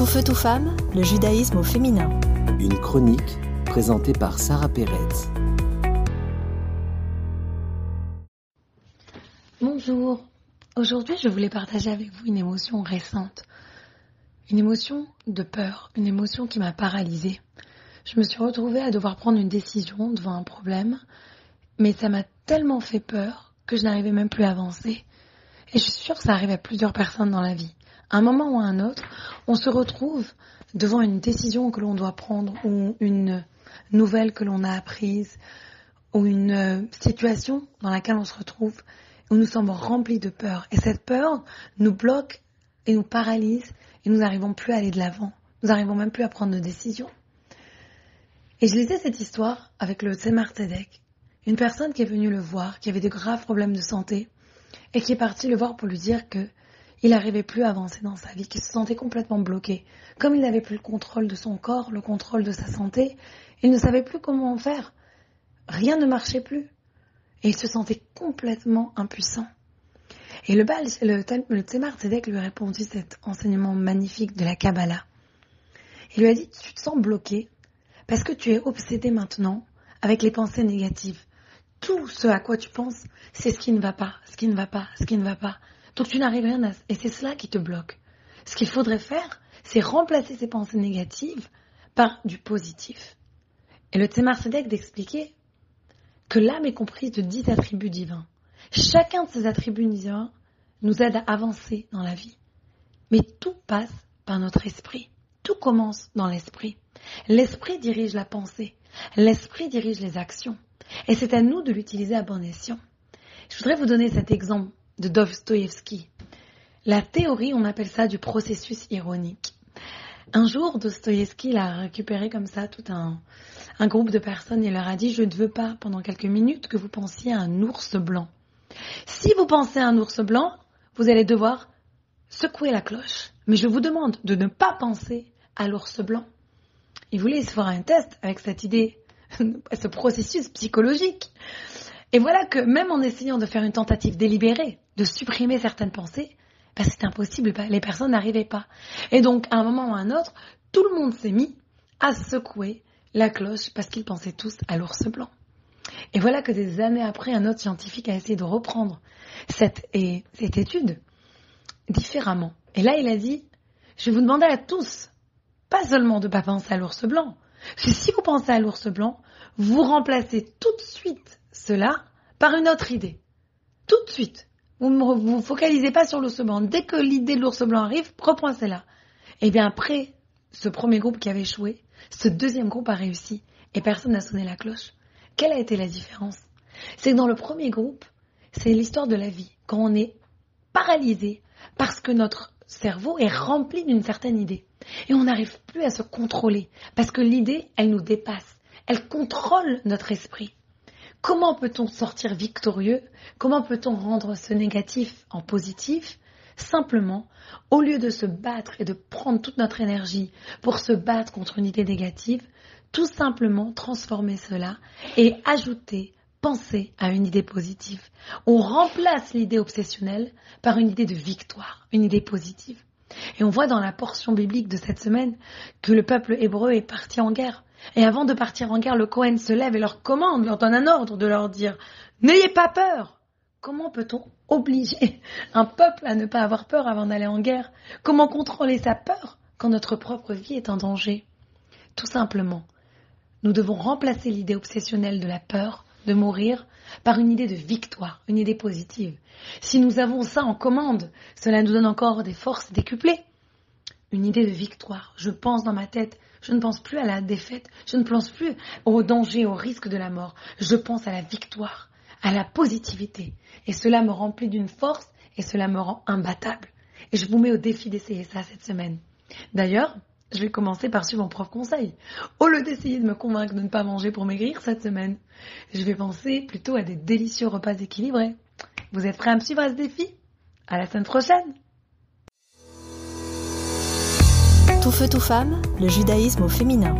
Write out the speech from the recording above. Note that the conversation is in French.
Tout feu, tout femme, le judaïsme au féminin. Une chronique présentée par Sarah Pérez. Bonjour. Aujourd'hui, je voulais partager avec vous une émotion récente. Une émotion de peur, une émotion qui m'a paralysée. Je me suis retrouvée à devoir prendre une décision devant un problème, mais ça m'a tellement fait peur que je n'arrivais même plus à avancer. Et je suis sûre que ça arrive à plusieurs personnes dans la vie. Un moment ou à un autre, on se retrouve devant une décision que l'on doit prendre ou une nouvelle que l'on a apprise ou une situation dans laquelle on se retrouve où nous sommes remplis de peur. Et cette peur nous bloque et nous paralyse et nous n'arrivons plus à aller de l'avant. Nous n'arrivons même plus à prendre nos décisions. Et je lisais cette histoire avec le Tzemar Tzedek, une personne qui est venue le voir, qui avait de graves problèmes de santé, et qui est parti le voir pour lui dire que il n'arrivait plus à avancer dans sa vie, qu'il se sentait complètement bloqué. Comme il n'avait plus le contrôle de son corps, le contrôle de sa santé, il ne savait plus comment en faire. Rien ne marchait plus. Et il se sentait complètement impuissant. Et le Baal, le, le Tzemar Tzedek lui répondit cet enseignement magnifique de la Kabbalah. Il lui a dit, tu te sens bloqué parce que tu es obsédé maintenant avec les pensées négatives. Tout ce à quoi tu penses, c'est ce qui ne va pas, ce qui ne va pas, ce qui ne va pas. Donc tu n'arrives rien à... Et c'est cela qui te bloque. Ce qu'il faudrait faire, c'est remplacer ces pensées négatives par du positif. Et le Tzemar Sedek d'expliquer que l'âme est comprise de dix attributs divins. Chacun de ces attributs divins nous aide à avancer dans la vie. Mais tout passe par notre esprit. Tout commence dans l'esprit. L'esprit dirige la pensée. L'esprit dirige les actions. Et c'est à nous de l'utiliser à bon escient. Je voudrais vous donner cet exemple de Dostoïevski. La théorie, on appelle ça du processus ironique. Un jour, Dostoïevski l'a récupéré comme ça tout un, un groupe de personnes et leur a dit Je ne veux pas, pendant quelques minutes, que vous pensiez à un ours blanc. Si vous pensez à un ours blanc, vous allez devoir secouer la cloche. Mais je vous demande de ne pas penser à l'ours blanc. Il voulait se faire un test avec cette idée, ce processus psychologique. Et voilà que même en essayant de faire une tentative délibérée, de supprimer certaines pensées, ben c'est impossible, les personnes n'arrivaient pas. Et donc, à un moment ou à un autre, tout le monde s'est mis à secouer la cloche parce qu'ils pensaient tous à l'ours blanc. Et voilà que des années après, un autre scientifique a essayé de reprendre cette, et, cette étude différemment. Et là, il a dit, je vais vous demander à tous, pas seulement de ne pas penser à l'ours blanc, si vous pensez à l'ours blanc, vous remplacez tout de suite cela par une autre idée. Tout de suite. Vous ne vous focalisez pas sur l'ours blanc. Dès que l'idée de l'ours blanc arrive, repensez là. Et eh bien après ce premier groupe qui avait échoué, ce deuxième groupe a réussi et personne n'a sonné la cloche. Quelle a été la différence? C'est que dans le premier groupe, c'est l'histoire de la vie. Quand on est paralysé parce que notre cerveau est rempli d'une certaine idée. Et on n'arrive plus à se contrôler parce que l'idée, elle nous dépasse. Elle contrôle notre esprit. Comment peut-on sortir victorieux? Comment peut-on rendre ce négatif en positif? Simplement, au lieu de se battre et de prendre toute notre énergie pour se battre contre une idée négative, tout simplement transformer cela et ajouter, penser à une idée positive. On remplace l'idée obsessionnelle par une idée de victoire, une idée positive. Et on voit dans la portion biblique de cette semaine que le peuple hébreu est parti en guerre. Et avant de partir en guerre, le Cohen se lève et leur commande, leur donne un ordre de leur dire N'ayez pas peur! Comment peut-on obliger un peuple à ne pas avoir peur avant d'aller en guerre? Comment contrôler sa peur quand notre propre vie est en danger? Tout simplement, nous devons remplacer l'idée obsessionnelle de la peur de mourir par une idée de victoire, une idée positive. Si nous avons ça en commande, cela nous donne encore des forces décuplées. Une idée de victoire. Je pense dans ma tête, je ne pense plus à la défaite, je ne pense plus au danger, au risque de la mort. Je pense à la victoire, à la positivité. Et cela me remplit d'une force et cela me rend imbattable. Et je vous mets au défi d'essayer ça cette semaine. D'ailleurs, je vais commencer par suivre mon propre conseil. Au lieu d'essayer de me convaincre de ne pas manger pour maigrir cette semaine, je vais penser plutôt à des délicieux repas équilibrés. Vous êtes prêts à me suivre à ce défi? À la semaine prochaine Tout feu, tout femme, le judaïsme au féminin.